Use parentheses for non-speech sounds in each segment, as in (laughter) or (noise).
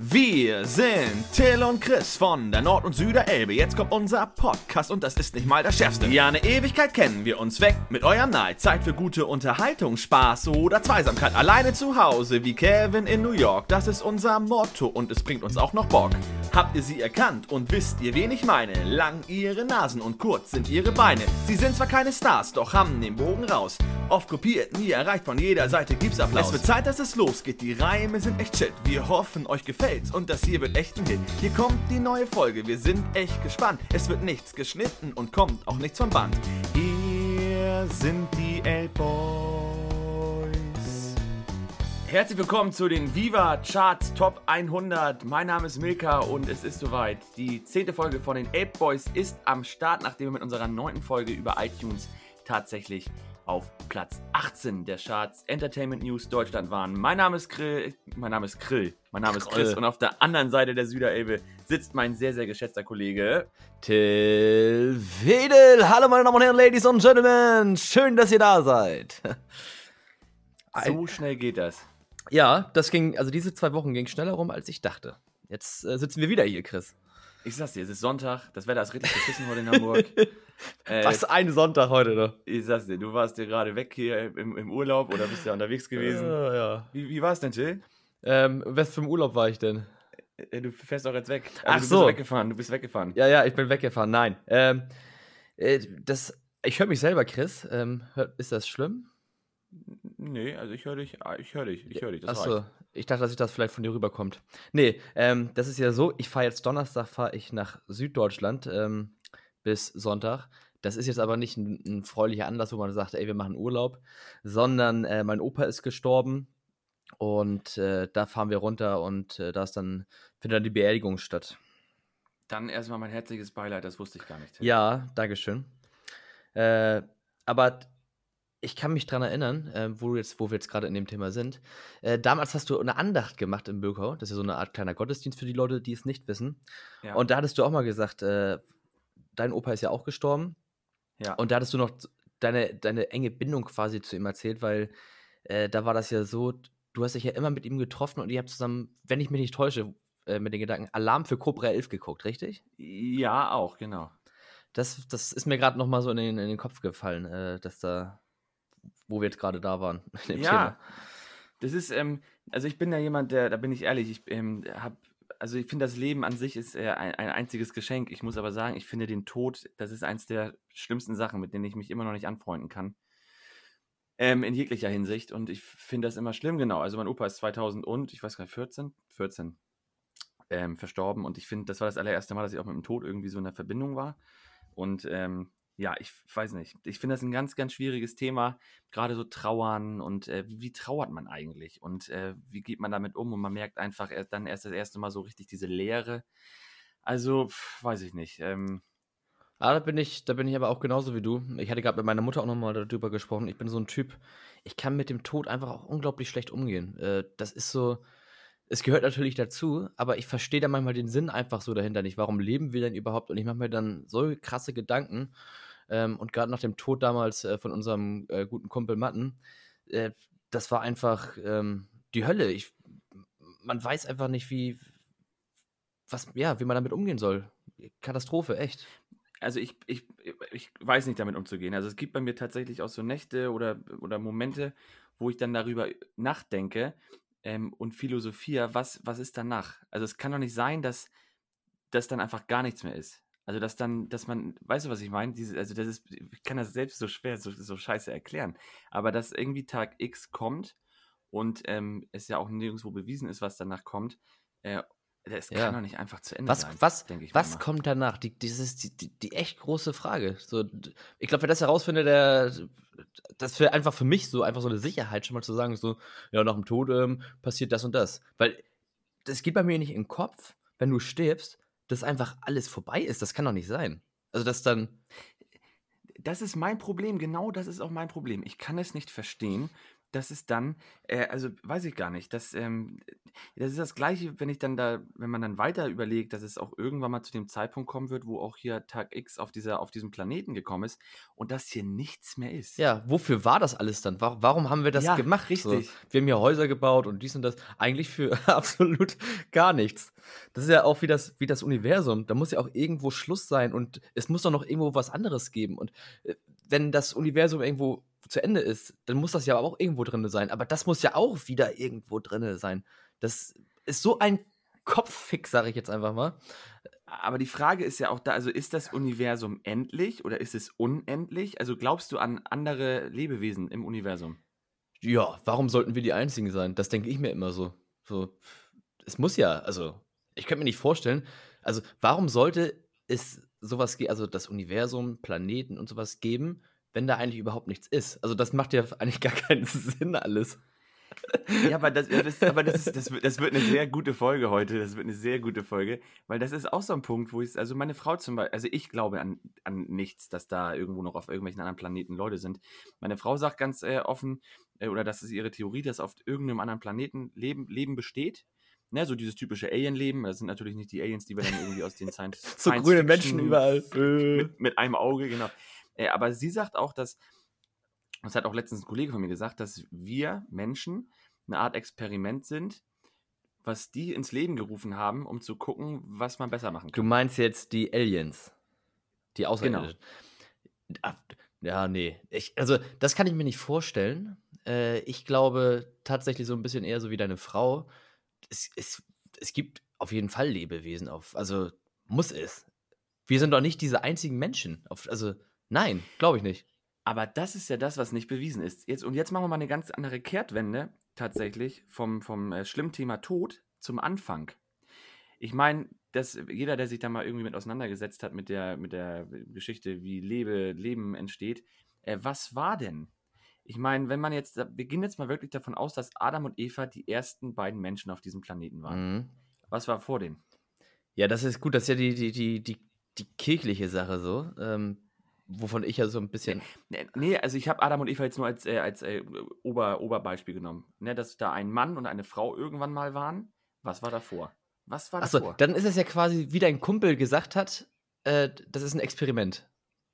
Wir sind Till und Chris von der Nord- und Süderelbe. Jetzt kommt unser Podcast und das ist nicht mal das Schärfste. Ja, eine Ewigkeit kennen wir uns weg mit eurem Neid. Zeit für gute Unterhaltung, Spaß oder Zweisamkeit. Alleine zu Hause wie Kevin in New York. Das ist unser Motto und es bringt uns auch noch Bock. Habt ihr sie erkannt und wisst ihr, wen ich meine? Lang ihre Nasen und kurz sind ihre Beine. Sie sind zwar keine Stars, doch haben den Bogen raus. Oft kopiert, nie erreicht, von jeder Seite gibt's Applaus. Es wird Zeit, dass es losgeht, die Reime sind echt shit. Wir hoffen, euch gefällt's und das hier wird echt ein Hit. Hier kommt die neue Folge, wir sind echt gespannt. Es wird nichts geschnitten und kommt auch nichts vom Band. Hier sind die L-Boys. Herzlich willkommen zu den Viva Charts Top 100. Mein Name ist Milka und es ist soweit. Die zehnte Folge von den Ape Boys ist am Start, nachdem wir mit unserer neunten Folge über iTunes tatsächlich auf Platz 18 der Charts Entertainment News Deutschland waren. Mein Name ist Grill, mein Name ist Grill, mein Name ist Chris und auf der anderen Seite der Süderelbe sitzt mein sehr, sehr geschätzter Kollege Till Wedel. Hallo meine Damen und Herren, Ladies und Gentlemen. Schön, dass ihr da seid. So schnell geht das. Ja, das ging, also diese zwei Wochen ging schneller rum, als ich dachte. Jetzt äh, sitzen wir wieder hier, Chris. Ich sag's dir, es ist Sonntag, das Wetter ist richtig beschissen heute in Hamburg. (laughs) äh, Was ein Sonntag heute noch. Ich sag's dir, du warst ja gerade weg hier im, im, Urlaub oder bist ja unterwegs gewesen. Ja, ja. Wie, wie war's denn, Till? Ähm, was für ein Urlaub war ich denn? Äh, du fährst auch jetzt weg. Also, Ach du so. bist weggefahren, du bist weggefahren. Ja, ja, ich bin weggefahren. Nein. Ähm, äh, das, ich höre mich selber, Chris. Ähm, ist das schlimm? Nee, also ich höre dich, ah, ich höre dich, ich höre dich. Das Achso, ich dachte, dass ich das vielleicht von dir rüberkommt. Nee, ähm, das ist ja so, ich fahre jetzt Donnerstag, fahre ich nach Süddeutschland ähm, bis Sonntag. Das ist jetzt aber nicht ein, ein, freulicher Anlass, wo man sagt, ey, wir machen Urlaub, sondern äh, mein Opa ist gestorben und äh, da fahren wir runter und äh, da ist dann, findet dann die Beerdigung statt. Dann erstmal mein herzliches Beileid, das wusste ich gar nicht. Ja, Dankeschön. Äh, aber ich kann mich daran erinnern, äh, wo, jetzt, wo wir jetzt gerade in dem Thema sind. Äh, damals hast du eine Andacht gemacht im Bürgau. Das ist ja so eine Art kleiner Gottesdienst für die Leute, die es nicht wissen. Ja. Und da hattest du auch mal gesagt, äh, dein Opa ist ja auch gestorben. Ja. Und da hattest du noch deine, deine enge Bindung quasi zu ihm erzählt, weil äh, da war das ja so, du hast dich ja immer mit ihm getroffen und ihr habt zusammen, wenn ich mich nicht täusche, äh, mit den Gedanken Alarm für Cobra 11 geguckt, richtig? Ja, auch, genau. Das, das ist mir gerade nochmal so in den, in den Kopf gefallen, äh, dass da wo wir jetzt gerade da waren. (laughs) ja, Thema. das ist, ähm, also ich bin ja jemand, der, da bin ich ehrlich, ich ähm, habe, also ich finde, das Leben an sich ist äh, ein, ein, einziges Geschenk. Ich muss aber sagen, ich finde den Tod, das ist eins der schlimmsten Sachen, mit denen ich mich immer noch nicht anfreunden kann. Ähm, in jeglicher Hinsicht. Und ich finde das immer schlimm, genau. Also mein Opa ist 2000 und, ich weiß gar nicht, 14? 14. Ähm, verstorben. Und ich finde, das war das allererste Mal, dass ich auch mit dem Tod irgendwie so in der Verbindung war. Und ähm, ja, ich weiß nicht. Ich finde das ein ganz, ganz schwieriges Thema. Gerade so Trauern und äh, wie, trauert man eigentlich und äh, wie geht man damit um? Und man merkt einfach erst, dann erst das erste Mal so richtig diese Leere. Also, pf, weiß ich nicht. Ähm, Ah, da bin ich, da bin ich aber auch genauso wie du. Ich hatte gerade mit meiner Mutter auch nochmal darüber gesprochen. Ich bin so ein Typ, ich kann mit dem Tod einfach auch unglaublich schlecht umgehen. Äh, das ist so, es gehört natürlich dazu, aber ich verstehe da manchmal den Sinn einfach so dahinter nicht. Warum leben wir denn überhaupt? Und ich mache mir dann so krasse Gedanken. Ähm, und gerade nach dem Tod damals äh, von unserem äh, guten Kumpel Matten, äh, das war einfach ähm, die Hölle. Ich, man weiß einfach nicht, wie, was, ja, wie man damit umgehen soll. Katastrophe, echt also ich, ich, ich weiß nicht damit umzugehen. Also es gibt bei mir tatsächlich auch so Nächte oder, oder Momente, wo ich dann darüber nachdenke ähm, und philosophiere, was, was ist danach? Also es kann doch nicht sein, dass das dann einfach gar nichts mehr ist. Also dass dann, dass man, weißt du, was ich meine? Diese, also das ist, ich kann das selbst so schwer, so, so scheiße erklären. Aber dass irgendwie Tag X kommt und ähm, es ja auch nirgendwo bewiesen ist, was danach kommt, äh, das kann ja. doch nicht einfach zu Ende was, sein. Was, was kommt danach? Die, das ist die, die, die echt große Frage. So, ich glaube, wer das herausfindet, der, das wäre einfach für mich so einfach so eine Sicherheit, schon mal zu sagen, so, ja, nach dem Tod ähm, passiert das und das. Weil das geht bei mir nicht in den Kopf, wenn du stirbst, dass einfach alles vorbei ist. Das kann doch nicht sein. Also, dass dann. Das ist mein Problem, genau das ist auch mein Problem. Ich kann es nicht verstehen, das ist dann, äh, also weiß ich gar nicht, das, ähm, das ist das Gleiche, wenn ich dann da, wenn man dann weiter überlegt, dass es auch irgendwann mal zu dem Zeitpunkt kommen wird, wo auch hier Tag X auf, dieser, auf diesem Planeten gekommen ist und das hier nichts mehr ist. Ja, wofür war das alles dann? Warum, warum haben wir das Ja, gemacht? richtig. So, wir haben hier Häuser gebaut und dies und das. Eigentlich für (laughs) absolut gar nichts. Das ist ja auch wie das, wie das Universum. Da muss ja auch irgendwo Schluss sein und es muss doch noch irgendwo was anderes geben. Und äh, wenn das Universum irgendwo zu Ende ist, dann muss das ja auch irgendwo drin sein. Aber das muss ja auch wieder irgendwo drin sein. Das ist so ein Kopffick, sage ich jetzt einfach mal. Aber die Frage ist ja auch da, also ist das Universum endlich oder ist es unendlich? Also glaubst du an andere Lebewesen im Universum? Ja, warum sollten wir die Einzigen sein? Das denke ich mir immer so. So, es muss ja, also, ich könnte mir nicht vorstellen, also, warum sollte es sowas geben, also das Universum, Planeten und sowas geben, wenn da eigentlich überhaupt nichts ist? Also, das macht ja (laughs) eigentlich gar keinen Sinn alles. Ja, aber das, das, aber das, ist, das, wird, das wird eine sehr gute Folge heute. Das wird eine sehr gute Folge, weil das ist auch so ein Punkt, wo ich, also meine Frau zum Beispiel, also ich glaube an, an nichts, dass da irgendwo noch auf irgendwelchen anderen Planeten Leute sind. Meine Frau sagt ganz äh, offen, äh, oder das ist ihre Theorie, dass auf irgendeinem anderen Planeten Leben, Leben besteht. Ne, so dieses typische Alien-Leben. Das sind natürlich nicht die Aliens, die wir dann irgendwie aus den Science (laughs) So Science grüne Menschen überall. Mit, mit einem Auge, genau. Äh, aber sie sagt auch, dass, das hat auch letztens ein Kollege von mir gesagt, dass wir Menschen eine Art Experiment sind, was die ins Leben gerufen haben, um zu gucken, was man besser machen Du kann. meinst jetzt die Aliens? Die Außerirdischen? Ah, Ja, nee. Ich, also, das kann ich mir nicht vorstellen. Äh, ich glaube tatsächlich so ein bisschen eher so wie deine Frau. Es, es, es gibt auf jeden Fall Lebewesen auf. Also, muss es. Wir sind doch nicht diese einzigen Menschen. Auf, also, nein, glaube ich nicht. Aber das ist ja das, was nicht bewiesen ist. Jetzt, und jetzt machen wir mal eine ganz andere Kehrtwende tatsächlich vom, vom äh, schlimmen Thema Tod zum Anfang. Ich meine, dass jeder, der sich da mal irgendwie mit auseinandergesetzt hat mit der, mit der Geschichte, wie Lebe, Leben entsteht, äh, was war denn? Ich meine, wenn man jetzt, wir gehen jetzt mal wirklich davon aus, dass Adam und Eva die ersten beiden Menschen auf diesem Planeten waren. Mhm. Was war vor denen? Ja, das ist gut. Das ist ja die, die, die, die, die kirchliche Sache so. Ähm, wovon ich ja so ein bisschen. Nee, Nee, also ich habe Adam und Eva jetzt nur als, äh, als äh, Ober, Oberbeispiel genommen. Ne, dass da ein Mann und eine Frau irgendwann mal waren. Was war davor? Was war Achso, davor? dann ist es ja quasi, wie dein Kumpel gesagt hat, äh, das ist ein Experiment.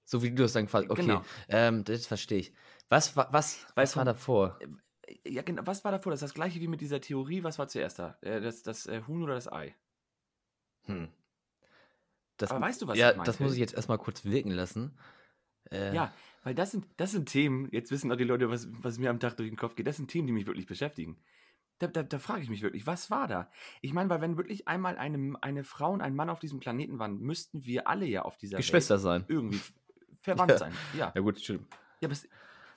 So wie du es dann quasi. Okay, Genau. ähm, das verstehe ich. Was, wa- was, was Weißt war davor? Ja, genau. Was war davor? Das ist das gleiche wie mit dieser Theorie. Was war zuerst da? Äh, das das äh, Huhn oder das Ei? Hm. Das, Aber weißt du, was ja, ich meinte? das muss ich jetzt erstmal kurz wirken lassen. Äh, Ja, weil das sind, das sind Themen, jetzt wissen auch die Leute, was, was mir am Tag durch den Kopf geht, das sind Themen, die mich wirklich beschäftigen. Da, da, da frage ich mich wirklich, was war da? Ich meine, weil wenn wirklich einmal eine, eine Frau und ein Mann auf diesem Planeten waren, müssten wir alle ja auf dieser Geschwister Welt sein. irgendwie verwandt Ja. sein. Ja. Ja, gut, stimmt. ja aber es,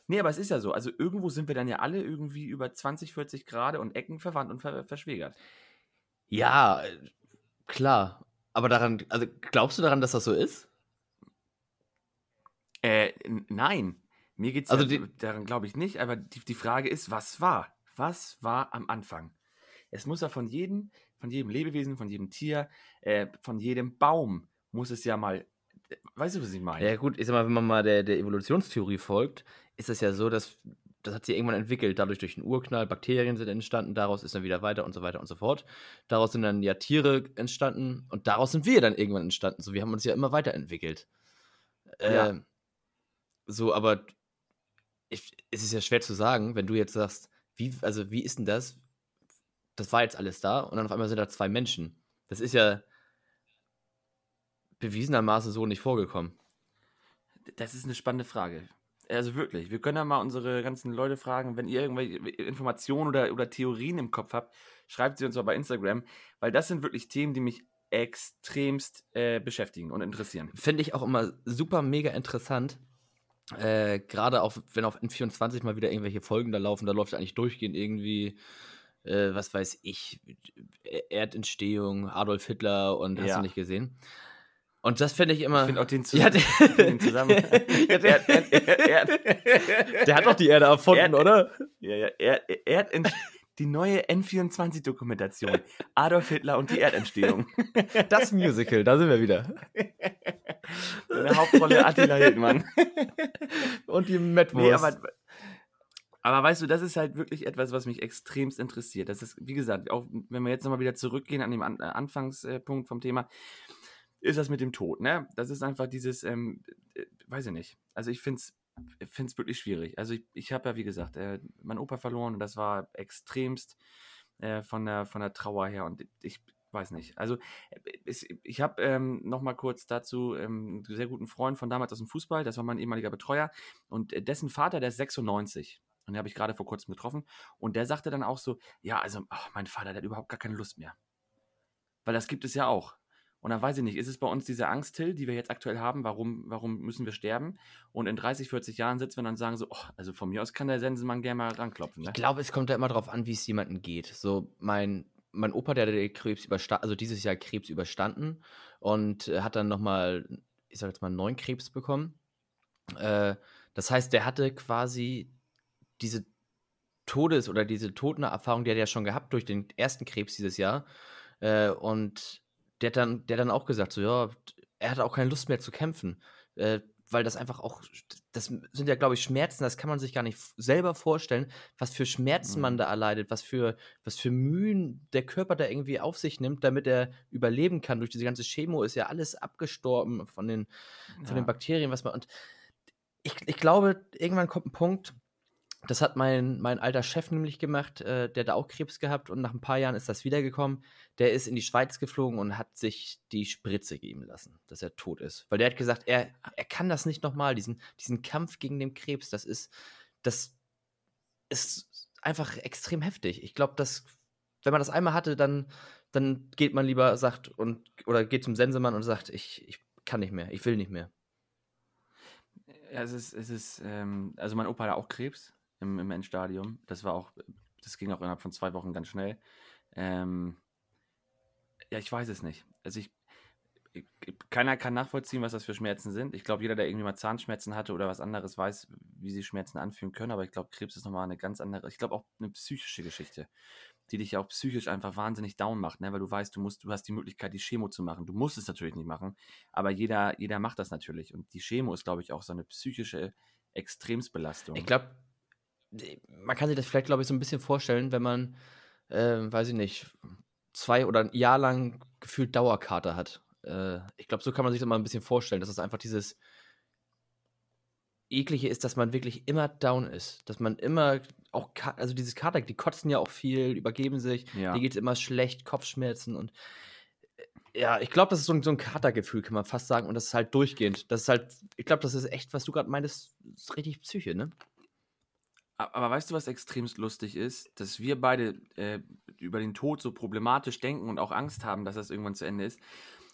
nee, aber es ist ja so. Also irgendwo sind wir dann ja alle irgendwie über 20, 40 Grad und Ecken verwandt und ver, verschwägert. Ja, äh, klar. Aber daran, also glaubst du daran, dass das so ist? Äh, nein. Mir geht's Also ja, die- daran glaube ich nicht, aber die, die Frage ist, was war? Was war am Anfang? Es muss ja von jedem, von jedem Lebewesen, von jedem Tier, äh, von jedem Baum muss es ja mal. Weißt du, was ich meine? Ja, gut, ich sag mal, wenn man mal der, der Evolutionstheorie folgt, ist es ja so, dass das hat sich irgendwann entwickelt, dadurch durch den Urknall, Bakterien sind entstanden, daraus ist dann wieder weiter und so weiter und so fort. Daraus sind dann ja Tiere entstanden und daraus sind wir dann irgendwann entstanden. So, wir haben uns ja immer weiterentwickelt. Ja. Ähm, so, aber ich, es ist ja schwer zu sagen, wenn du jetzt sagst, wie, also wie ist denn das? Das war jetzt alles da und dann auf einmal sind da zwei Menschen. Das ist ja bewiesenermaßen so nicht vorgekommen. Das ist eine spannende Frage. Also wirklich, wir können ja mal unsere ganzen Leute fragen, wenn ihr irgendwelche Informationen oder, oder Theorien im Kopf habt, schreibt sie uns mal bei Instagram, weil das sind wirklich Themen, die mich extremst äh, beschäftigen und interessieren. Finde ich auch immer super mega interessant. Äh, Gerade auch, wenn auf N24 mal wieder irgendwelche Folgen da laufen, da läuft eigentlich durchgehend irgendwie, äh, was weiß ich, Erdentstehung, Adolf Hitler und hast Ja. du nicht gesehen. Und das finde ich immer. Ich finde auch den, (laughs) Ja, Zus der- find den Zusammenhang. (laughs) Ja, der- Erd- Erd- Erd- (laughs) Der hat doch die Erde erfunden, Erd- oder? Ja, ja, Erd, Erdent die neue N24-Dokumentation. Adolf Hitler und die Erdentstehung. (laughs) Das Musical, da sind wir wieder. (laughs) In der Hauptrolle Attila Hildmann. (laughs) Und die Metwurst. Nee, aber, Aber weißt du, das ist halt wirklich etwas, was mich extremst interessiert. Das ist, wie gesagt, auch wenn wir jetzt nochmal wieder zurückgehen an den an, äh, Anfangspunkt vom Thema, ist das mit dem Tod, ne? Das ist einfach dieses, ähm, äh, weiß ich nicht. Also ich finde es finde es wirklich schwierig. Also ich, ich habe ja, wie gesagt, äh, meinen Opa verloren und das war extremst äh, von, der, von der Trauer her und ich weiß nicht. Also es, ich habe ähm, noch kurz dazu ähm, einen sehr guten Freund von damals aus dem Fußball, das war mein ehemaliger Betreuer und dessen Vater, der ist 96 und den habe ich gerade vor kurzem getroffen. Und der sagte dann auch so: Ja, also, ach, mein Vater, der hat überhaupt gar keine Lust mehr. Weil das gibt es ja auch. Und dann weiß ich nicht, ist es bei uns diese Angst, Till, die wir jetzt aktuell haben, warum, warum müssen wir sterben? Und in 30, 40 Jahren sitzen wir dann und sagen so, oh, also von mir aus kann der Sensenmann gerne mal ranklopfen. Ne? Ich glaube, es kommt ja immer darauf an, wie es jemandem geht. So, mein, mein Opa, der hat Krebs überstanden, also dieses Jahr Krebs überstanden und äh, hat dann nochmal, ich sag jetzt mal, neun Krebs bekommen. Äh, das heißt, der hatte quasi diese Todes- oder diese Totenerfahrung, die hat er ja schon gehabt durch den ersten Krebs dieses Jahr. Äh, und der hat, dann, der hat dann auch gesagt, so, ja, er hat auch keine Lust mehr zu kämpfen. Äh, weil das einfach auch, das sind ja, glaube ich, Schmerzen, das kann man sich gar nicht selber vorstellen, was für Schmerzen man mhm. da erleidet, was für, was für Mühen der Körper da irgendwie auf sich nimmt, damit er überleben kann. Durch diese ganze Chemo ist ja alles abgestorben von den, von ja. den Bakterien, was man. Und ich, ich glaube, irgendwann kommt ein Punkt, das hat mein, mein alter Chef nämlich gemacht, äh, der da auch Krebs gehabt und nach ein paar Jahren ist das wiedergekommen. Der ist in die Schweiz geflogen und hat sich die Spritze geben lassen, dass er tot ist. Weil der hat gesagt, er, er kann das nicht nochmal, diesen, diesen Kampf gegen den Krebs, das ist, das ist einfach extrem heftig. Ich glaube, dass, wenn man das einmal hatte, dann, dann geht man lieber, sagt, und, oder geht zum Sensemann und sagt, ich, ich kann nicht mehr, ich will nicht mehr. Ja, es ist, es ist, ähm, also mein Opa hat auch Krebs im, im Endstadium. Das war auch, das ging auch innerhalb von zwei Wochen ganz schnell. Ähm, ja, ich weiß es nicht. Also ich, keiner kann nachvollziehen, was das für Schmerzen sind. Ich glaube, jeder, der irgendwie mal Zahnschmerzen hatte oder was anderes, weiß, wie sie Schmerzen anfühlen können. Aber ich glaube, Krebs ist nochmal eine ganz andere, ich glaube auch eine psychische Geschichte, die dich ja auch psychisch einfach wahnsinnig down macht, ne? weil du weißt, du musst, du hast die Möglichkeit, die Chemo zu machen. Du musst es natürlich nicht machen, aber jeder, jeder macht das natürlich. Und die Chemo ist, glaube ich, auch so eine psychische Extremsbelastung. Ich glaube, man kann sich das vielleicht, glaube ich, so ein bisschen vorstellen, wenn man, äh, weiß ich nicht, zwei oder ein Jahr lang gefühlt Dauerkarte hat. Äh, ich glaube, so kann man sich das mal ein bisschen vorstellen, dass es einfach dieses eklige ist, dass man wirklich immer down ist, dass man immer auch, also dieses Kater, die kotzen ja auch viel, übergeben sich, ja. die geht immer schlecht, Kopfschmerzen und äh, ja, ich glaube, das ist so ein, so ein Katergefühl, kann man fast sagen, und das ist halt durchgehend. Das ist halt, ich glaube, das ist echt, was du gerade meintest, ist richtig Psyche, ne? Aber weißt du, was extremst lustig ist? Dass wir beide äh, über den Tod so problematisch denken und auch Angst haben, dass das irgendwann zu Ende ist.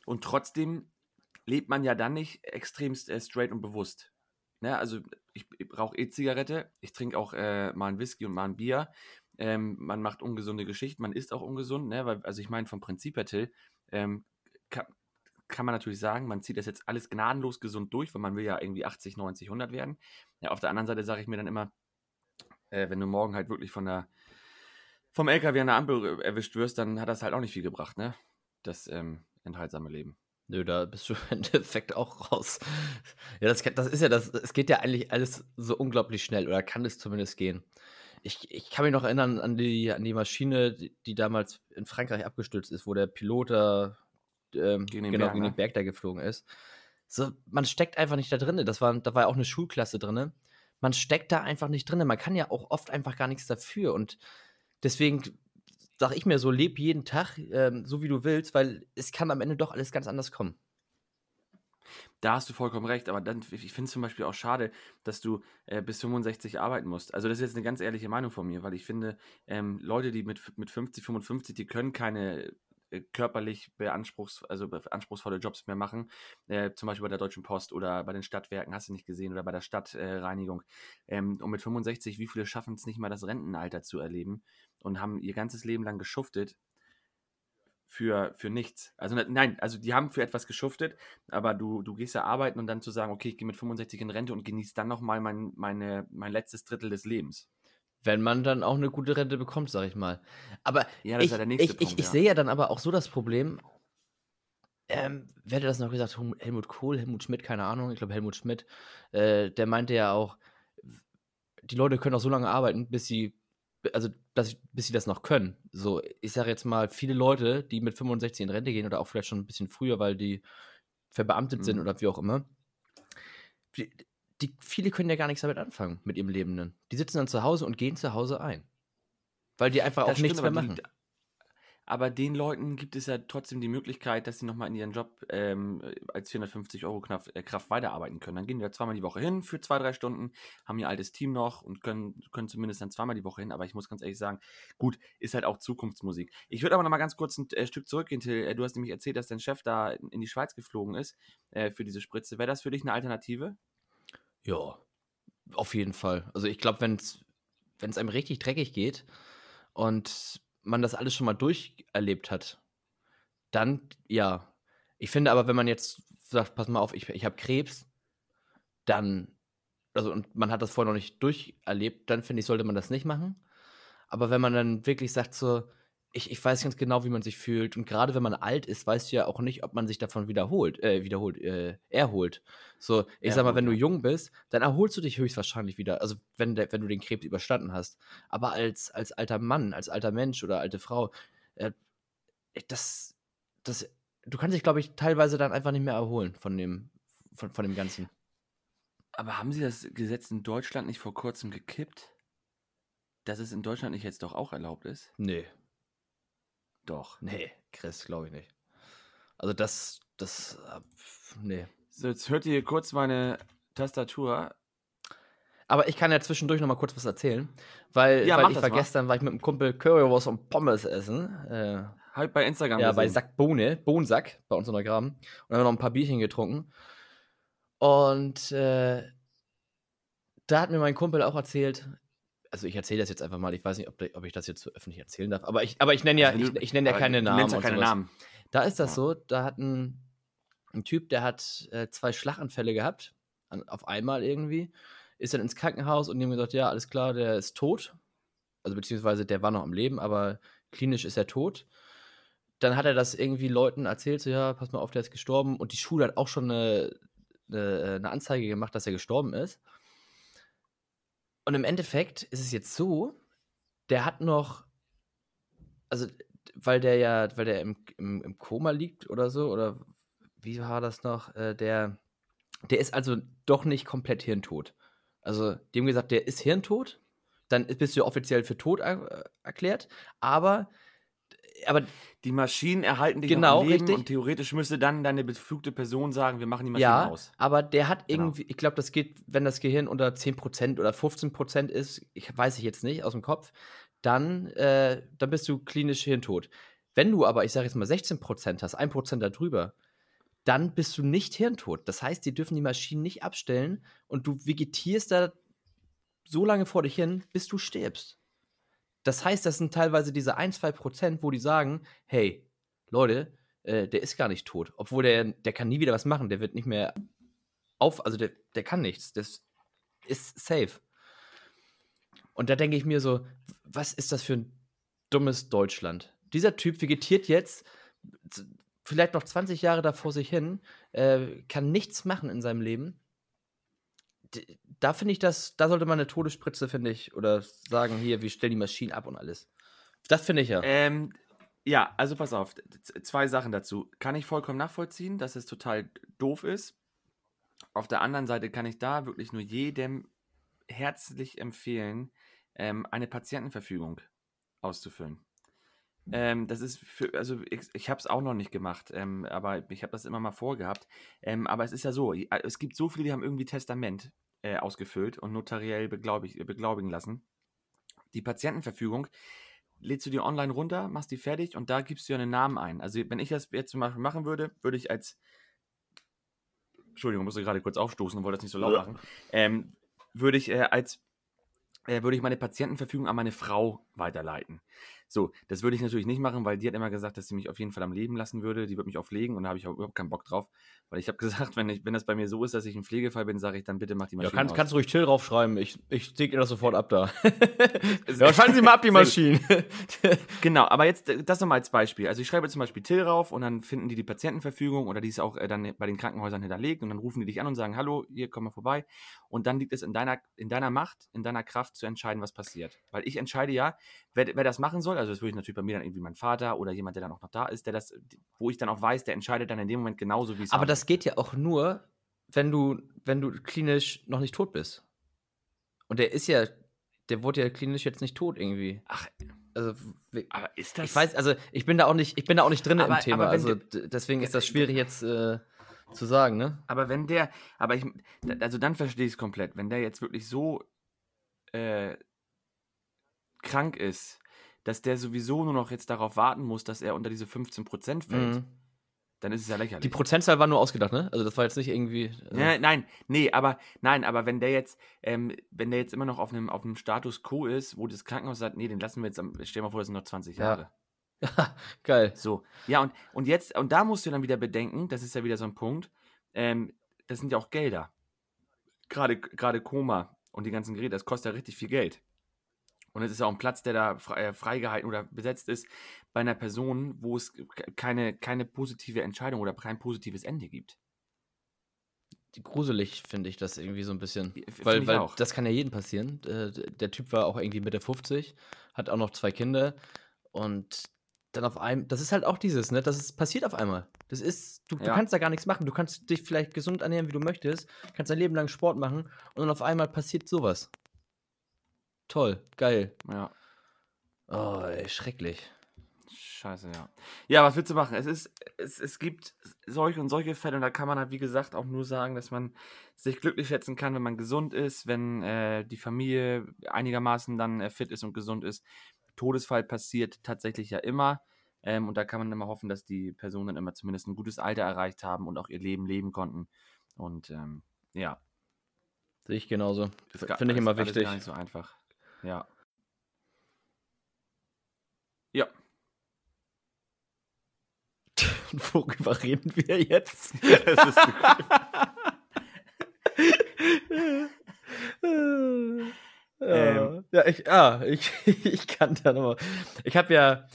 Und trotzdem lebt man ja dann nicht extremst äh, straight und bewusst. Ne? Also ich, ich rauche E-Zigarette, ich trinke auch äh, mal ein Whisky und mal ein Bier. Ähm, man macht ungesunde Geschichten, man isst auch ungesund. Ne? Weil, also ich meine, vom Prinzip her, Till, ähm, kann, kann, man natürlich sagen, man zieht das jetzt alles gnadenlos gesund durch, weil man will ja irgendwie 80, 90, 100 werden. Ja, auf der anderen Seite sage ich mir dann immer, äh, wenn du morgen halt wirklich von der, vom LKW an der Ampel erwischt wirst, dann hat das halt auch nicht viel gebracht, ne? Das ähm, enthaltsame Leben. Nö, da bist du (laughs) im Endeffekt auch raus. Ja, das, das ist ja das, es geht ja eigentlich alles so unglaublich schnell, oder kann es zumindest gehen. Ich, ich kann mich noch erinnern an die, an die Maschine, die, die damals in Frankreich abgestürzt ist, wo der Pilot da ähm, gegen, den genau, Berg, gegen den ne? Berg da geflogen ist. So, man steckt einfach nicht da drin. Das war, da war ja auch eine Schulklasse drin man steckt da einfach nicht drin. Man kann ja auch oft einfach gar nichts dafür. Und deswegen sage ich mir so, leb jeden Tag ähm, so, wie du willst, weil es kann am Ende doch alles ganz anders kommen. Da hast du vollkommen recht, aber dann, ich finde es zum Beispiel auch schade, dass du äh, bis 65 arbeiten musst. Also das ist jetzt eine ganz ehrliche Meinung von mir, weil ich finde, ähm, Leute, die mit, mit 50, 55, die können keine körperlich beanspruchs also anspruchsvolle Jobs mehr machen. Äh, zum Beispiel bei der Deutschen Post oder bei den Stadtwerken, hast du nicht gesehen, oder bei der Stadtreinigung. Äh, ähm, und mit 65, wie viele schaffen es nicht mal, das Rentenalter zu erleben und haben ihr ganzes Leben lang geschuftet für, für nichts. Also nein, also die haben für etwas geschuftet, aber du, du gehst ja arbeiten und dann zu sagen, okay, ich gehe mit 65 in Rente und genieße dann nochmal mein, mein letztes Drittel des Lebens. Wenn man dann auch eine gute Rente bekommt, sag ich mal. Aber ja, ich, ja ich, Punkt, ich, ich, sehe ja dann aber auch so das Problem, ähm, wer hat das noch gesagt? Helmut Kohl, Helmut Schmidt, keine Ahnung, ich glaube Helmut Schmidt, äh, der meinte ja auch, die Leute können auch so lange arbeiten, bis sie, also dass, bis sie das noch können. So, ich sage jetzt mal, viele Leute, die mit 65 in Rente gehen oder auch vielleicht schon ein bisschen früher, weil die verbeamtet mhm. sind oder wie auch immer, die, die, viele können ja gar nichts damit anfangen mit ihrem Lebenden. Die sitzen dann zu Hause und gehen zu Hause ein. Weil die einfach das auch stimmt, nichts mehr machen. Die, aber den Leuten gibt es ja trotzdem die Möglichkeit, dass sie nochmal in ihren Job ähm, als 450 Euro Kraft, äh, Kraft weiterarbeiten können. Dann gehen die ja zweimal die Woche hin für zwei, drei Stunden, haben ihr altes Team noch und können, können zumindest dann zweimal die Woche hin. Aber ich muss ganz ehrlich sagen, gut, ist halt auch Zukunftsmusik. Ich würde aber nochmal ganz kurz ein äh, Stück zurückgehen, Till. Äh, du hast nämlich erzählt, dass dein Chef da in die Schweiz geflogen ist äh, für diese Spritze. Wäre das für dich eine Alternative? Ja, auf jeden Fall. Also ich glaube, wenn es einem richtig dreckig geht und man das alles schon mal durcherlebt hat, dann ja. Ich finde aber, wenn man jetzt sagt, pass mal auf, ich, ich habe Krebs, dann, also und man hat das vorher noch nicht durcherlebt, dann finde ich, sollte man das nicht machen. Aber wenn man dann wirklich sagt, so, ich, ich weiß ganz genau, wie man sich fühlt. Und gerade wenn man alt ist, weißt du ja auch nicht, ob man sich davon wiederholt, äh, wiederholt, äh, erholt. So, ich erholt, sag mal, wenn du jung bist, dann erholst du dich höchstwahrscheinlich wieder. Also wenn, der, wenn du den Krebs überstanden hast. Aber als, als alter Mann, als alter Mensch oder alte Frau, äh, das, das, du kannst dich, glaube ich, teilweise dann einfach nicht mehr erholen von dem, von, von dem Ganzen. Aber haben Sie das Gesetz in Deutschland nicht vor kurzem gekippt? Dass es in Deutschland nicht jetzt doch auch erlaubt ist? Nee, doch. Nee, Chris, glaube ich nicht. Also das, das, äh, nee. So, jetzt hört ihr kurz meine Tastatur. Aber ich kann ja zwischendurch noch mal kurz was erzählen, weil, ja, weil ich war mal. gestern, war ich mit einem Kumpel Currywurst und Pommes essen. Äh, halt bei Instagram Ja, gesehen. bei Sack Bohne, Bohnsack, bei uns in der Graben. Und dann haben wir noch ein paar Bierchen getrunken. Und äh, da hat mir mein Kumpel auch erzählt, also ich erzähle das jetzt einfach mal, ich weiß nicht, ob, ob, ich das jetzt so öffentlich erzählen darf, aber ich, aber ich nenne ja, also ich, ich nenne ja keine Namen. Ja keine Namen. Da ist das ja. so, da hat ein, ein Typ, der hat äh, zwei Schlaganfälle gehabt, an, auf einmal irgendwie, ist dann ins Krankenhaus und die haben gesagt, ja, alles klar, der ist tot. Also beziehungsweise der war noch am Leben, aber klinisch ist er tot. Dann hat er das irgendwie Leuten erzählt, so ja, pass mal auf, der ist gestorben. Und die Schule hat auch schon eine, eine, eine Anzeige gemacht, dass er gestorben ist. Und im Endeffekt ist es jetzt so, der hat noch, also, weil der ja, weil der im, im, im Koma liegt oder so, oder wie war das noch? Äh, der, der ist also doch nicht komplett hirntot. Also, haben gesagt, der ist hirntot, dann bist du offiziell für tot er erklärt, aber aber die Maschinen erhalten dich genau, am Leben richtig. und theoretisch müsste dann deine befugte Person sagen, wir machen die Maschine ja, aus. aber der hat genau. irgendwie, ich glaube, das geht, wenn das Gehirn unter 10% oder 15% ist, ich weiß ich jetzt nicht aus dem Kopf, dann, äh, dann bist du klinisch hirntot. Wenn du aber, ich sage jetzt mal 16% hast, 1% darüber, dann bist du nicht hirntot. Das heißt, die dürfen die Maschinen nicht abstellen und du vegetierst da so lange vor dich hin, bis du stirbst. Das heißt, das sind teilweise diese 1, 2 Prozent, wo die sagen, hey, Leute, äh, der ist gar nicht tot. Obwohl der, der kann nie wieder was machen. Der wird nicht mehr auf, also der, der kann nichts. Das ist safe. Und da denke ich mir so, was ist das für ein dummes Deutschland? Dieser Typ vegetiert jetzt vielleicht noch 20 Jahre da vor sich hin, äh, kann nichts machen in seinem Leben da finde ich das, da sollte man eine Todesspritze, finde ich, oder sagen, hier, wir stellen die Maschinen ab und alles. Das finde ich ja. Ähm, ja, also pass auf, zwei Sachen dazu. Kann ich vollkommen nachvollziehen, dass es total doof ist. Auf der anderen Seite kann ich da wirklich nur jedem herzlich empfehlen, ähm, eine Patientenverfügung auszufüllen. Ähm, das ist für, also ich, ich habe es auch noch nicht gemacht, ähm, aber ich habe das immer mal vorgehabt. Ähm, aber es ist ja so, es gibt so viele, die haben irgendwie Testament äh, ausgefüllt und notariell beglaubig, beglaubigen lassen. Die Patientenverfügung lädst du dir online runter, machst die fertig und da gibst du ja einen Namen ein. Also wenn ich das jetzt zum Beispiel machen würde, würde ich als Entschuldigung, musste gerade kurz aufstoßen und wollte das nicht so laut machen. Ähm, würde ich äh, als äh, würde ich meine Patientenverfügung an meine Frau weiterleiten. So, das würde ich natürlich nicht machen, weil die hat immer gesagt, dass sie mich auf jeden Fall am Leben lassen würde. Die würde mich auch pflegen und da habe ich auch überhaupt keinen Bock drauf. Weil ich habe (laughs) gesagt, wenn, ich, wenn das bei mir so ist, dass ich ein Pflegefall bin, sage ich dann bitte mach die Ja, Maschine kannst, aus. kannst du ruhig Till draufschreiben. Ich, ich dir das sofort ab da. (laughs) (laughs) ja, schalten Sie mal ab, die. Maschinen. Genau, aber jetzt äh, das nochmal als Beispiel. Also ich schreibe zum Beispiel Till rauf und dann finden die die Patientenverfügung oder die ist auch äh, dann bei den Krankenhäusern hinterlegt und dann rufen die dich an und sagen, hallo, hier, komm mal vorbei. Und dann liegt es in deiner, in deiner Macht, in deiner Kraft zu entscheiden, was passiert. Weil ich entscheide ja, wer, wer das machen soll, also das würde ich natürlich bei mir dann irgendwie mein Vater oder jemand, der dann auch noch da ist, der das, wo ich dann auch weiß, der entscheidet dann in dem Moment genauso, wie es Aber das geht ja auch nur, wenn du, wenn du klinisch noch nicht tot bist. Und der ist ja, der wurde ja klinisch jetzt nicht tot irgendwie. Ach, Also aber ist das. ich weiß, also ich bin da auch nicht, ich bin da auch nicht drin Aber- im Thema. Also deswegen ist das schwierig jetzt äh, zu sagen, ne? Aber wenn der, aber ich, also dann verstehe ich es komplett. Wenn der jetzt wirklich so äh, krank ist, dass der sowieso nur noch jetzt darauf warten muss, dass er unter diese 15% fällt, Mhm. dann ist es ja lächerlich. Die Prozentzahl war nur ausgedacht, ne? Also das war jetzt nicht irgendwie. Also, Nein, nein, nee, aber nein, aber wenn der jetzt, ähm, wenn der jetzt immer noch auf einem, auf einem Status quo ist, wo das Krankenhaus sagt, nee, den lassen wir jetzt, am, stell dir mal vor, das sind noch 20 Ja. Jahre. (laughs) Geil. So, ja, und, und jetzt, und da musst du dann wieder bedenken, das ist ja wieder so ein Punkt, ähm, das sind ja auch Gelder. Gerade, gerade Koma und die ganzen Geräte, das kostet ja richtig viel Geld. Und es ist auch ein Platz, der da äh, freigehalten oder besetzt ist bei einer Person, wo es ke- keine, keine positive Entscheidung oder kein positives Ende gibt. Gruselig finde ich das irgendwie so ein bisschen. Weil, find ich weil auch. das kann ja jedem passieren. Äh, Der Typ war auch irgendwie Mitte 50, hat auch noch zwei Kinder und dann auf einmal, das ist halt auch dieses, ne? Das ist passiert auf einmal. Das ist, du, du Ja. kannst da gar nichts machen. Du kannst dich vielleicht gesund ernähren, wie du möchtest, kannst dein Leben lang Sport machen und dann auf einmal passiert sowas. Toll, geil. Ja. Oh, ey, schrecklich. Scheiße, ja. Ja, was willst du machen? Es ist, es, es gibt solche und solche Fälle und da kann man halt, wie gesagt, auch nur sagen, dass man sich glücklich schätzen kann, wenn man gesund ist, wenn äh, die Familie einigermaßen dann äh, fit ist und gesund ist. Todesfall passiert tatsächlich ja immer. Ähm, und da kann man immer hoffen, dass die Personen dann immer zumindest ein gutes Alter erreicht haben und auch ihr Leben leben konnten. Und ähm, ja, Sehe ich genauso. ist Finde ich immer wichtig. gar nicht so einfach. Ja. Ja. Und (laughs) worüber reden wir jetzt? Das ist (laughs) ja, ja, ich, ah, ich, (laughs) ich kann da nochmal. Ich habe ja.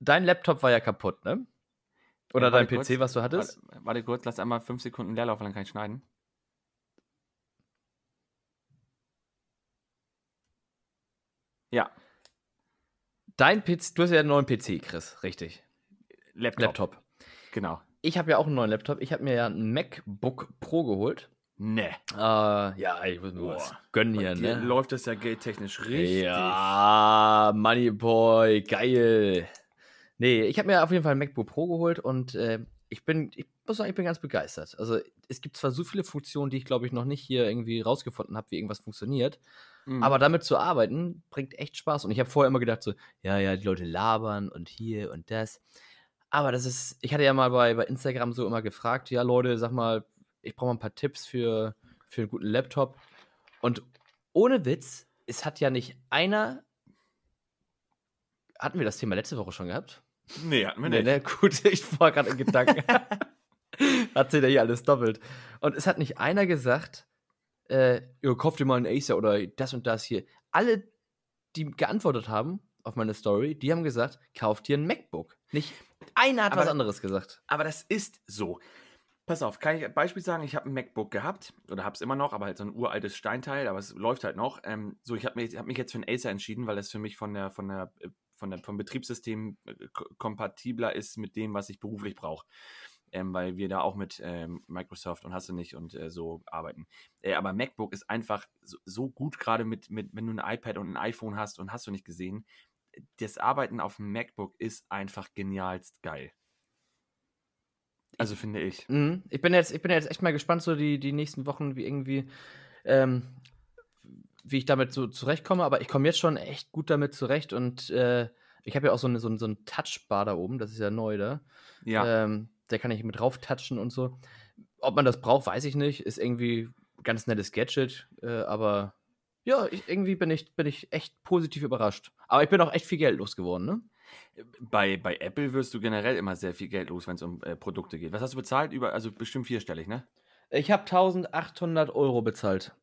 Dein Laptop war ja kaputt, ne? Oder Ja, dein PC, kurz. was du hattest? Warte, warte kurz, lass einmal fünf Sekunden leer laufen, dann kann ich schneiden. Ja, Dein PC, du hast ja einen neuen PC, Chris, richtig. Laptop. Laptop. Genau. Ich habe ja auch einen neuen Laptop. Ich habe mir ja einen MacBook Pro geholt. Ne. Äh, ja, ich muss mir was gönnen hier, Hier ne? läuft das ja geldtechnisch richtig. Ja, Moneyboy, geil. Nee, ich habe mir auf jeden Fall ein MacBook Pro geholt und äh, ich bin, ich muss sagen, ich bin ganz begeistert. Also es gibt zwar so viele Funktionen, die ich glaube ich noch nicht hier irgendwie rausgefunden habe, wie irgendwas funktioniert, Mhm. aber damit zu arbeiten bringt echt Spaß. Und ich habe vorher immer gedacht so, ja, ja, die Leute labern und hier und das. Aber das ist, ich hatte ja mal bei, bei Instagram so immer gefragt, ja Leute, sag mal, ich brauche mal ein paar Tipps für, für einen guten Laptop. Und ohne Witz, es hat ja nicht einer. Hatten wir das Thema letzte Woche schon gehabt? Nee, hatten wir Nee, nicht. ne? (laughs) Gut, ich war gerade in Gedanken. (laughs) hat sie ja hier alles doppelt. Und es hat nicht einer gesagt, äh, jo, kauf dir mal einen Acer oder das und das hier. Alle, die geantwortet haben auf meine Story, die haben gesagt, kauf dir ein MacBook. Nicht einer hat Aber- was anderes gesagt. Aber das ist so. Pass auf, kann ich ein Beispiel sagen? Ich habe ein MacBook gehabt oder habe es immer noch, aber halt so ein uraltes Steinteil, aber es läuft halt noch. Ähm, so, ich habe mich, hab mich jetzt für einen Acer entschieden, weil das für mich von der, von der, äh, von der, vom Betriebssystem äh, ko- kompatibler ist mit dem, was ich beruflich brauche. Ähm, weil wir da auch mit ähm, Microsoft und hast du nicht und äh, so arbeiten. Äh, aber MacBook ist einfach so, so gut, gerade mit, mit, wenn du ein iPad und ein iPhone hast und hast du nicht gesehen. Das Arbeiten auf dem MacBook ist einfach genialst geil. Also finde ich. Mhm. Ich, bin jetzt, ich bin jetzt echt mal gespannt, so die, die nächsten Wochen, wie irgendwie, ähm, wie ich damit so zurechtkomme. Aber ich komme jetzt schon echt gut damit zurecht und äh, ich habe ja auch so, eine, so, so ein Touchbar da oben, das ist ja neu da. Ja. Ähm, da kann ich mit drauf touchen und so. Ob man das braucht, weiß ich nicht. Ist irgendwie ganz nettes Gadget, äh, aber Ja, ich, irgendwie bin ich, bin ich echt positiv überrascht. Aber ich bin auch echt viel Geld losgeworden, ne? Bei, bei Apple wirst du generell immer sehr viel Geld los, wenn es um äh, Produkte geht. Was hast du bezahlt? Über, also bestimmt vierstellig, ne? Ich habe 1800 Euro bezahlt.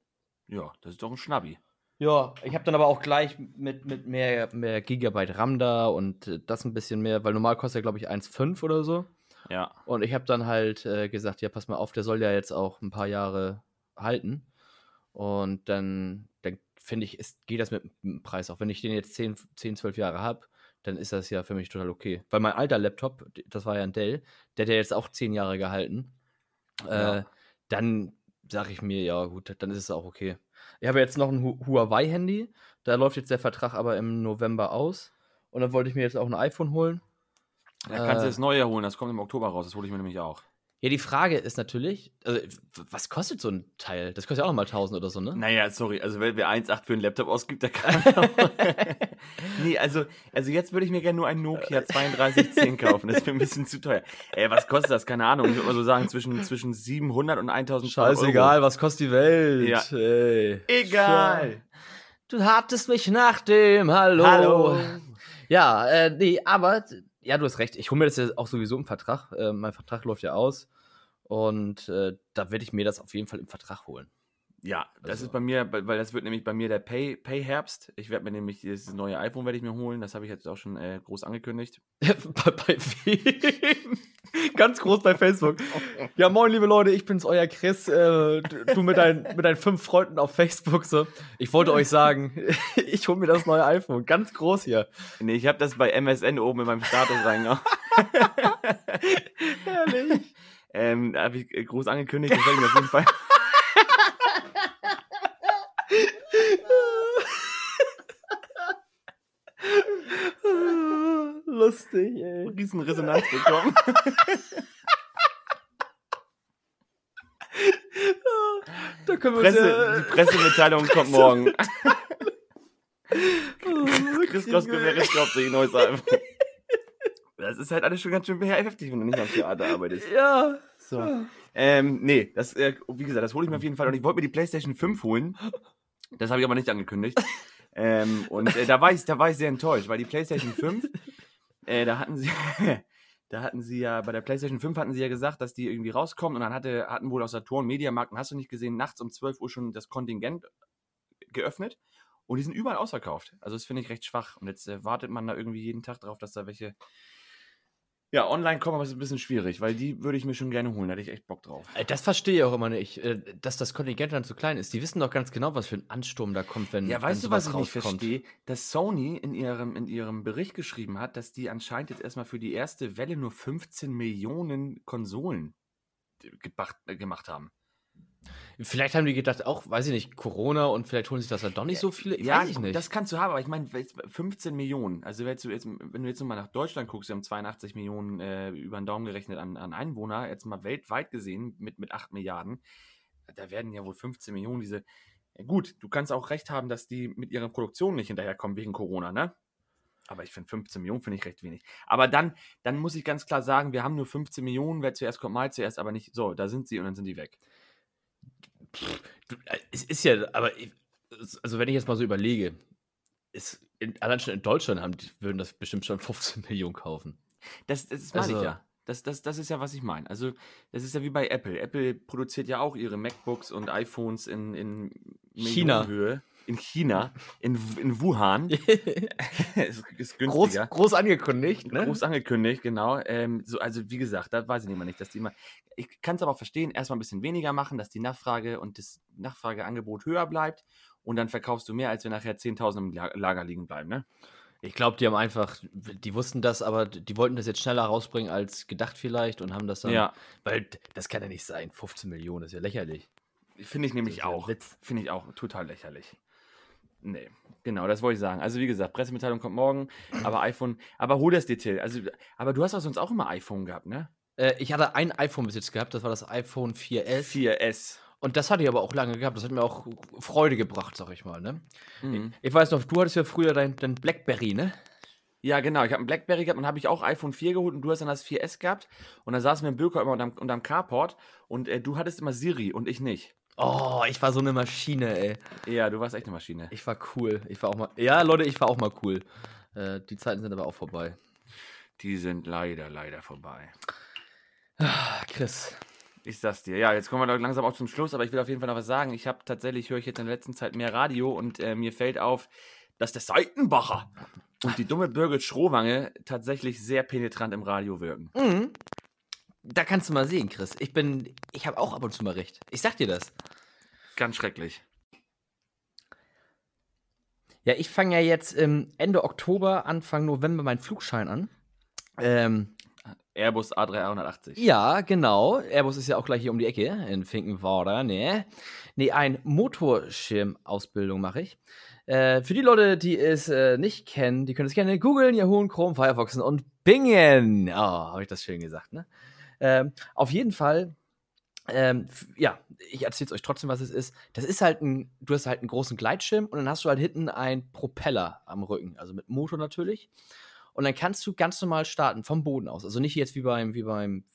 Ja, das ist doch ein Schnabbi. Ja, ich habe dann aber auch gleich mit, mit mehr, mehr Gigabyte RAM da und äh, das ein bisschen mehr, weil normal kostet er, glaube ich, 1,5 oder so. Ja. Und ich habe dann halt äh, gesagt, ja, pass mal auf, der soll ja jetzt auch ein paar Jahre halten. Und dann, dann finde ich, ist, geht das mit dem Preis. Auch wenn ich den jetzt 10, 10 12 Jahre habe, dann ist das ja für mich total okay. Weil mein alter Laptop, das war ja ein Dell, der hat ja jetzt auch 10 Jahre gehalten. Ja. Äh, dann sage ich mir, ja gut, dann ist es auch okay. Ich habe jetzt noch ein Hu Huawei-Handy, da läuft jetzt der Vertrag aber im November aus. Und dann wollte ich mir jetzt auch ein iPhone holen. Da kannst du Äh. das neue holen, das kommt im Oktober raus, das hole ich mir nämlich auch. Ja, die Frage ist natürlich, also, was kostet so ein Teil? Das kostet ja auch nochmal 1000 oder so, ne? Naja, sorry, also wenn wer 1,8 für einen Laptop ausgibt, der kann. (laughs) (laughs) nee, also, also jetzt würde ich mir gerne nur ein Nokia 3210 kaufen. Das ist mir ein bisschen zu teuer. Ey, was kostet das? Keine Ahnung. Ich würde mal so sagen, zwischen, zwischen 700 und 1000 Scheißegal, was kostet die Welt? Ja. Ey. Egal. Du hattest mich nach dem Hallo. Hallo. Ja, äh, nee, aber, ja, du hast recht. Ich hole mir das ja auch sowieso im Vertrag. Äh, mein Vertrag läuft ja aus. Und äh, da werde ich mir das auf jeden Fall im Vertrag holen. Ja, das Also- ist bei mir, weil das wird nämlich bei mir der Pay, Pay Herbst. Ich werde mir nämlich dieses neue iPhone werde ich mir holen. Das habe ich jetzt auch schon äh, groß angekündigt. (laughs) bei, bei wem? (laughs) Ganz groß bei Facebook. Ja, moin, liebe Leute, ich bin's, euer Chris. Äh, du mit, deinen, mit deinen fünf Freunden auf Facebook so. Ich wollte euch sagen, (laughs) ich hole mir das neue iPhone. Ganz groß hier. Nee, ich habe das bei MSN oben in meinem Status reingehauen. Herrlich. ähm, habe ich äh, groß angekündigt. Das werde ich mir auf jeden Fall. Lustig, ey. riesen Resonanz bekommen. (laughs) Da können wir Presse, die Pressemitteilung kommt morgen. uns (laughs) Chris Gosgoveris glaubt sich neues iPhone. (laughs) Das ist halt alles schon ganz schön heftig, wenn du nicht am Theater arbeitest. Ja. So. Ähm, nee, das, äh, wie gesagt, das hole ich mir auf jeden Fall. Und ich wollte mir die PlayStation 5 holen. Das habe ich aber nicht angekündigt. ähm, und äh, da, war ich, da war ich sehr enttäuscht, weil die PlayStation 5, äh, da hatten sie, (laughs) da hatten sie ja, bei der PlayStation 5 hatten sie ja gesagt, dass die irgendwie rauskommt und dann hatte, hatten wohl aus Saturn, Mediamarkt, hast du nicht gesehen, nachts um 12 Uhr schon das Kontingent geöffnet und die sind überall ausverkauft. Also das finde ich recht schwach. Und jetzt äh, wartet man da irgendwie jeden Tag drauf, dass da welche ja, online kommen, aber es ist ein bisschen schwierig, weil die würde ich mir schon gerne holen. Da hätte ich echt Bock drauf. Äh, Das verstehe ich auch immer nicht, äh, dass das Kontingent dann zu klein ist. Die wissen doch ganz genau, was für ein Ansturm da kommt, wenn Ja, wenn weißt du, was ich nicht verstehe? Dass Sony in ihrem, in ihrem Bericht geschrieben hat, dass die anscheinend jetzt erstmal für die erste Welle nur 15 Millionen Konsolen gemacht, äh, gemacht haben. Vielleicht haben die gedacht, auch, weiß ich nicht, Corona und vielleicht holen sich das dann doch nicht so viele. ja, weiß ich nicht. das kannst du haben, aber ich meine, 15 Millionen. Also wenn du jetzt, wenn du jetzt mal nach Deutschland guckst, wir haben 82 Millionen äh, über den Daumen gerechnet an, an Einwohner, jetzt mal weltweit gesehen mit, mit 8 Milliarden, da werden ja wohl 15 Millionen diese. Ja, gut, du kannst auch recht haben, dass die mit ihrer Produktion nicht hinterherkommen wegen Corona, ne? Aber ich finde 15 Millionen finde ich recht wenig. Aber dann, dann muss ich ganz klar sagen, wir haben nur 15 Millionen, wer zuerst kommt, mal zuerst, aber nicht so, da sind sie und dann sind die weg. Es ist ja, aber ich, also wenn ich jetzt mal so überlege, ist in, allein schon in Deutschland haben, die, würden das bestimmt schon (laughs) 15 Millionen kaufen. Das, das meine Also- ich ja. Das, das, das ist ja, was ich meine. Also, das ist ja wie bei Apple. Apple produziert ja auch ihre MacBooks und iPhones in, in China. In China, in, in Wuhan. (laughs) ist groß, günstiger. groß angekündigt, ne? Groß angekündigt, genau. Ähm, so, also, wie gesagt, da weiß ich immer nicht, dass die immer. Ich kann es aber auch verstehen, erstmal ein bisschen weniger machen, dass die Nachfrage und das Nachfrageangebot höher bleibt und dann verkaufst du mehr, als wenn nachher 10.000 im La- Lager liegen bleiben, ne? Ich glaube, die haben einfach, die wussten das, aber die wollten das jetzt schneller rausbringen als gedacht vielleicht und haben das dann. Ja. Weil das kann ja nicht sein. 15 Millionen ist ja lächerlich. Finde ich nämlich ist auch. Finde ich auch total lächerlich. Nee, genau, das wollte ich sagen. Also wie gesagt, Pressemitteilung kommt morgen, aber iPhone, aber hol das Detail. Also, aber du hast doch sonst auch immer iPhone gehabt, ne? Äh, ich hatte ein iPhone bis jetzt gehabt, das war das iPhone 4S. 4S. Und das hatte ich aber auch lange gehabt. Das hat mir auch Freude gebracht, sag ich mal, ne? Mhm. Ich weiß noch, du hattest ja früher dein, dein Blackberry, ne? Ja, genau. Ich habe einen Blackberry gehabt und habe ich auch iPhone 4 geholt und du hast dann das 4S gehabt. Und da saßen wir im Bürger immer unterm, unterm Carport und äh, du hattest immer Siri und ich nicht. Oh, ich war so eine Maschine, ey. Ja, du warst echt eine Maschine. Ich war cool. Ich war auch mal. Ja, Leute, ich war auch mal cool. Äh, die Zeiten sind aber auch vorbei. Die sind leider, leider vorbei. Ah, Chris. Ich sag's dir. Ja, jetzt kommen wir langsam auch zum Schluss, aber ich will auf jeden Fall noch was sagen. Ich habe tatsächlich, höre ich jetzt in der letzten Zeit mehr Radio und äh, mir fällt auf, dass der Seitenbacher und die dumme Birgit Schrowange tatsächlich sehr penetrant im Radio wirken. Mhm. Da kannst du mal sehen, Chris. Ich bin. Ich habe auch ab und zu mal recht. Ich sag dir das. Ganz schrecklich. Ja, ich fange ja jetzt ähm, Ende Oktober, Anfang November meinen Flugschein an. Ähm, Airbus A380. ja, genau. Airbus ist ja auch gleich hier um die Ecke in Finkenwerder, ne? Nee, ein Motorschirmausbildung mache ich. Äh, für die Leute, die es äh, nicht kennen, die können es gerne googeln, Yahoo, Chrome, Firefoxen und bingen. Oh, habe ich das schön gesagt, ne? Ähm, auf jeden Fall, ähm, ja, ich erzähle euch trotzdem, was es ist. Das ist halt ein, du hast halt einen großen Gleitschirm und dann hast du halt hinten einen Propeller am Rücken, also mit Motor natürlich. Und dann kannst du ganz normal starten, vom Boden aus. Also nicht jetzt wie beim, wie beim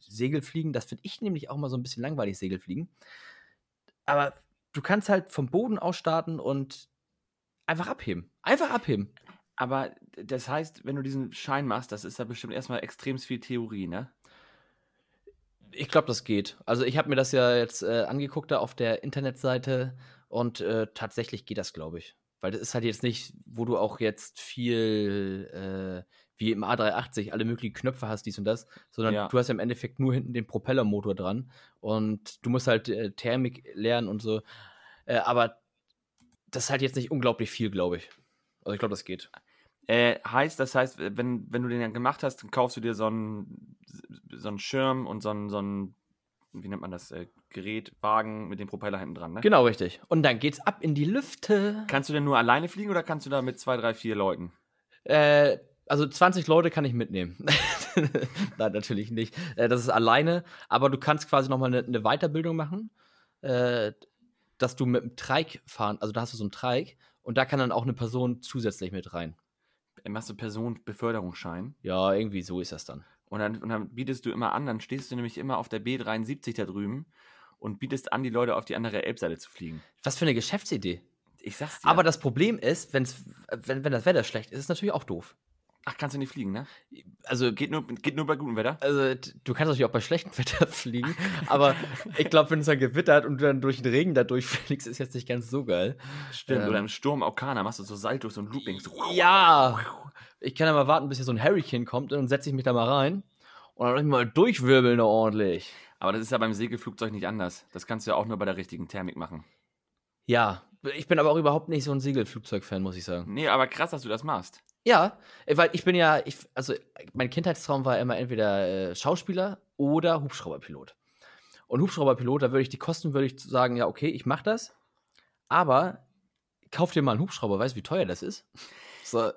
Segelfliegen. Das finde ich nämlich auch mal so ein bisschen langweilig, Segelfliegen. Aber du kannst halt vom Boden aus starten und einfach abheben. Einfach abheben. Aber das heißt, wenn du diesen Schein machst, das ist ja bestimmt erstmal extrem viel Theorie, ne? Ich glaube, das geht. Also ich habe mir das ja jetzt äh, angeguckt da auf der Internetseite und äh, tatsächlich geht das, glaube ich. Weil das ist halt jetzt nicht, wo du auch jetzt viel äh, wie im A380 alle möglichen Knöpfe hast, dies und das, sondern Ja. du hast ja im Endeffekt nur hinten den Propellermotor dran und du musst halt äh, Thermik lernen und so. Äh, aber das ist halt jetzt nicht unglaublich viel, glaube ich. Also ich glaube, das geht. Äh, heißt, das heißt, wenn, wenn du den dann gemacht hast, dann kaufst du dir so einen, so einen Schirm und so einen, so einen, wie nennt man das, äh, Gerät, Wagen mit dem Propeller hinten dran, ne? Genau, richtig. Und dann geht's ab in die Lüfte. Kannst du denn nur alleine fliegen oder kannst du da mit zwei, drei, vier Leuten? Äh, also 20 Leute kann ich mitnehmen. (laughs) Nein, natürlich nicht. Äh, das ist alleine, aber du kannst quasi nochmal eine, eine Weiterbildung machen, äh, dass du mit dem Treik fahren, also da hast du so einen Treik und da kann dann auch eine Person zusätzlich mit rein. Machst du Personenbeförderungsschein Ja, irgendwie so ist das dann. und dann, und dann bietest du immer an, dann stehst du nämlich immer auf der B73 da drüben und bietest an, die Leute auf die andere Elbseite zu fliegen. Was für eine Geschäftsidee. Ich sag's dir. Aber das Problem ist, wenn's, wenn, wenn das Wetter schlecht ist, ist es natürlich auch doof. Ach, kannst du nicht fliegen, ne? Also Geht nur, geht nur bei gutem Wetter? Also, du kannst natürlich auch bei schlechtem Wetter (laughs) fliegen, aber ich glaube, wenn es dann gewittert und du dann durch den Regen da durchfliegst, ist jetzt nicht ganz so geil. Stimmt. Ähm. Oder im Sturm Orkaner machst du so Saltos und Loopings. Ja! Ich kann ja mal warten, bis hier so ein Hurricane kommt und dann setze ich mich da mal rein und dann mal durchwirbeln da ordentlich. Aber das ist ja beim Segelflugzeug nicht anders. Das kannst du ja auch nur bei der richtigen Thermik machen. Ja, ich bin aber auch überhaupt nicht so ein Segelflugzeug-Fan, muss ich sagen. Nee, aber krass, dass du das machst. Ja, äh, weil ich bin ja, ich, also mein Kindheitstraum war immer entweder äh, Schauspieler oder Hubschrauberpilot. Und Hubschrauberpilot, da würde ich die Kosten, würde ich sagen, ja, okay, ich mach das, aber kauf dir mal einen Hubschrauber, weißt du, wie teuer das ist? (laughs) So,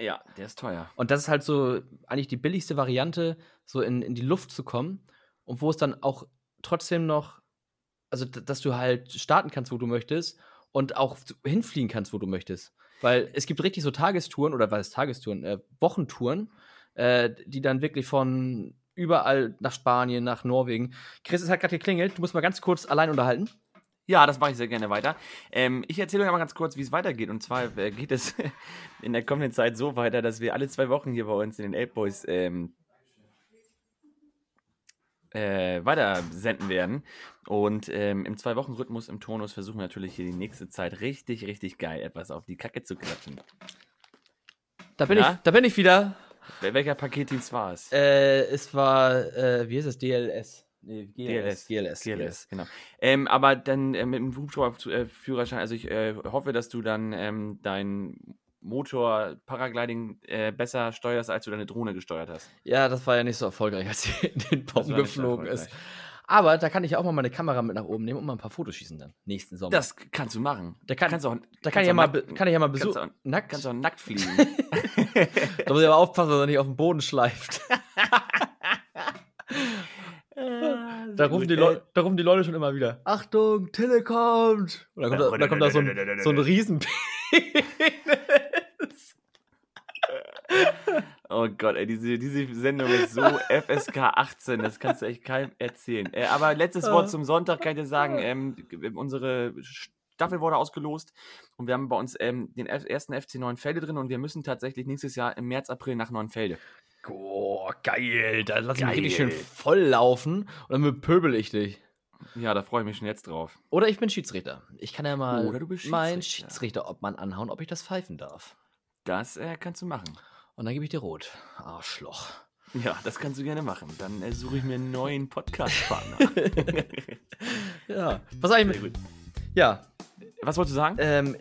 Ja, der ist teuer. und das ist halt so eigentlich die billigste Variante, so in, in die Luft zu kommen und wo es dann auch trotzdem noch, also dass du halt starten kannst, wo du möchtest und auch hinfliegen kannst, wo du möchtest. Weil es gibt richtig so Tagestouren oder was ist Tagestouren, äh, Wochentouren, äh, die dann wirklich von überall nach Spanien, nach Norwegen. Chris, es hat gerade geklingelt, du musst mal ganz kurz allein unterhalten. Ja, das mache ich sehr gerne weiter. Ähm, ich erzähle euch mal ganz kurz, wie es weitergeht. Und zwar äh, geht es (laughs) in der kommenden Zeit so weiter, dass wir alle zwei Wochen hier bei uns in den Elbboys ähm, äh, weiter senden werden. Und ähm, im Zwei-Wochen-Rhythmus im Tonus versuchen wir natürlich hier die nächste Zeit richtig, richtig geil etwas auf die Kacke zu klatschen. Da bin, ich, da bin ich wieder. Wel- Welcher Paketdienst war es? Äh, es war, äh, wie ist es, DLS? Nee, DLS. GLS. GLS, genau. Ähm, aber dann äh, mit dem Hubschrauberführerschein, also ich äh, hoffe, dass du dann ähm, dein Motor Paragliding äh, besser steuerst, als du deine Drohne gesteuert hast. Ja, das war ja nicht so erfolgreich, (laughs) als sie in den Baum geflogen ist. Aber da kann ich ja auch mal meine Kamera mit nach oben nehmen und mal ein paar Fotos schießen dann. Nächsten Sommer. Das kannst du machen. Da kann- kannst auch, da kann ich, ja mal, kann ich ja mal besuchen. Nackt? Kannst du auch nackt fliegen. (laughs) (laughs) Da muss ich aber aufpassen, dass er nicht auf den Boden schleift. Da rufen, die Leu- da rufen die Leute schon immer wieder. Achtung, Tille kommt! Und dann kommt, da, dann kommt da so ein, so ein Riesen. Oh Gott, ey, diese, diese Sendung ist so FSK 18, das kannst du echt keinem erzählen. Äh, aber letztes Wort zum Sonntag kann ich dir sagen, ähm, unsere Staffel wurde ausgelost und wir haben bei uns ähm, den ersten FC Neuenfelde drin und wir müssen tatsächlich nächstes Jahr im März, April nach Neuenfelde. Oh, geil. Da lass ich mich richtig schön voll laufen und dann bepöbel ich dich. Ja, da freue ich mich schon jetzt drauf. Oder ich bin Schiedsrichter. Ich kann ja mal Oder meinen Schiedsrichter. Schiedsrichter ob man anhauen, ob ich das pfeifen darf. Das äh, kannst du machen. Und dann gebe ich dir rot. Arschloch. Ja, das kannst du gerne machen. Dann äh, suche ich mir einen neuen (laughs) Podcast-Partner. (laughs) Ja. Was eigentlich mit. Ja. Was wolltest du sagen? Ähm,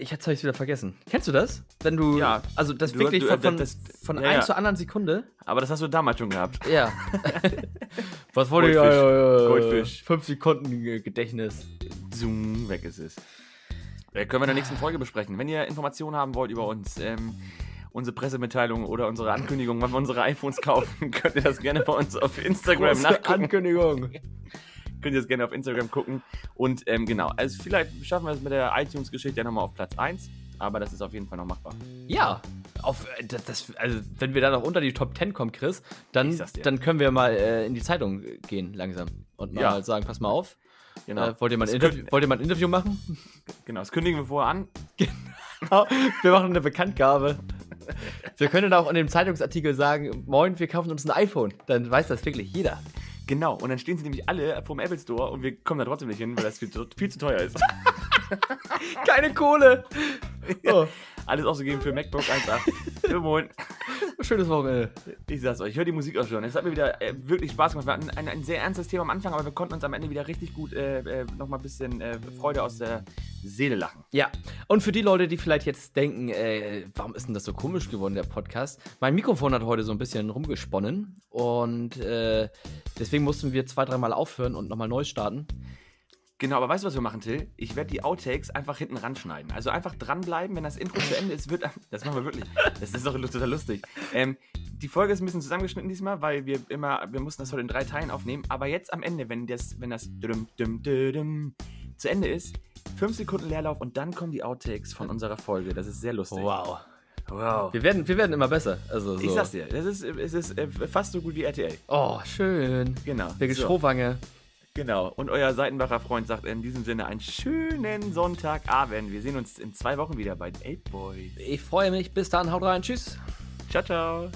ich habe ich wieder vergessen. Kennst du das? Wenn du. Ja. Also das Du- wirklich du- von, das- von ja, ein ja. zur anderen Sekunde. Aber das hast du damals schon gehabt. Ja. (laughs) Was wollte ich? Goldfisch. Äh, Goldfisch. Fünf Sekunden Ge- Gedächtnis. Zoom, weg ist es. Äh, können wir in der nächsten Folge besprechen. Wenn ihr Informationen haben wollt über uns, ähm, unsere Pressemitteilung oder unsere Ankündigung, wann wir unsere iPhones kaufen, (laughs) könnt ihr das gerne bei uns auf Instagram Große nachgucken. Ankündigung. Könnt ihr das gerne auf Instagram gucken. Und ähm, genau, also vielleicht schaffen wir es mit der iTunes-Geschichte ja nochmal auf Platz 1. Aber das ist auf jeden Fall noch machbar. Ja, auf, äh, das, das, also wenn wir da noch unter die Top 10 kommen, Chris, dann, dann können wir mal äh, in die Zeitung gehen langsam und mal Ja. sagen, pass mal auf. Genau. Äh, wollt, ihr mal Interview, wollt ihr mal ein Interview machen? Genau, das kündigen wir vorher an. (laughs) wir machen eine Bekanntgabe. Wir können auch in dem Zeitungsartikel sagen, moin, wir kaufen uns ein iPhone. Dann weiß das wirklich jeder. Genau, und dann stehen sie nämlich alle vom Apple Store und wir kommen da trotzdem nicht hin, weil das viel zu, viel zu teuer ist. (laughs) Keine Kohle. Oh, (laughs) Alles ausgegeben für MacBook 1.8. Ja, moin. schönes Wochenende. Ich sag's euch, ich höre die Musik auch schon. Es hat mir wieder äh, wirklich Spaß gemacht. Wir hatten ein, ein sehr ernstes Thema am Anfang, aber wir konnten uns am Ende wieder richtig gut äh, äh, nochmal ein bisschen äh, Freude aus der Seele lachen. Ja, und für die Leute, die vielleicht jetzt denken, äh, warum ist denn das so komisch geworden, der Podcast? Mein Mikrofon hat heute so ein bisschen rumgesponnen und äh, deswegen mussten wir zwei, dreimal aufhören und nochmal neu starten. Genau, aber weißt du, was wir machen, Till? Ich werde die Outtakes einfach hinten ranschneiden. Also einfach dranbleiben, wenn das Intro zu Ende ist, wird. Das machen wir wirklich. Das ist doch total lustig. Ähm, die Folge ist ein bisschen zusammengeschnitten diesmal, weil wir immer, wir mussten das heute in drei Teilen aufnehmen. Aber jetzt am Ende, wenn das, wenn das düm, düm, düm, zu Ende ist, fünf Sekunden Leerlauf und dann kommen die Outtakes von unserer Folge. Das ist sehr lustig. Wow. Wow. Wir werden, wir werden immer besser. Also so. Ich sag's dir, das ist, es ist äh, fast so gut wie RTL. Oh, schön. Genau. Der So, Strohwange. Genau. Und euer Seitenbacher Freund sagt in diesem Sinne einen schönen Sonntagabend. Wir sehen uns in zwei Wochen wieder bei 8 Boys. Ich freue mich. Bis dann. Haut rein. Tschüss. Ciao, ciao.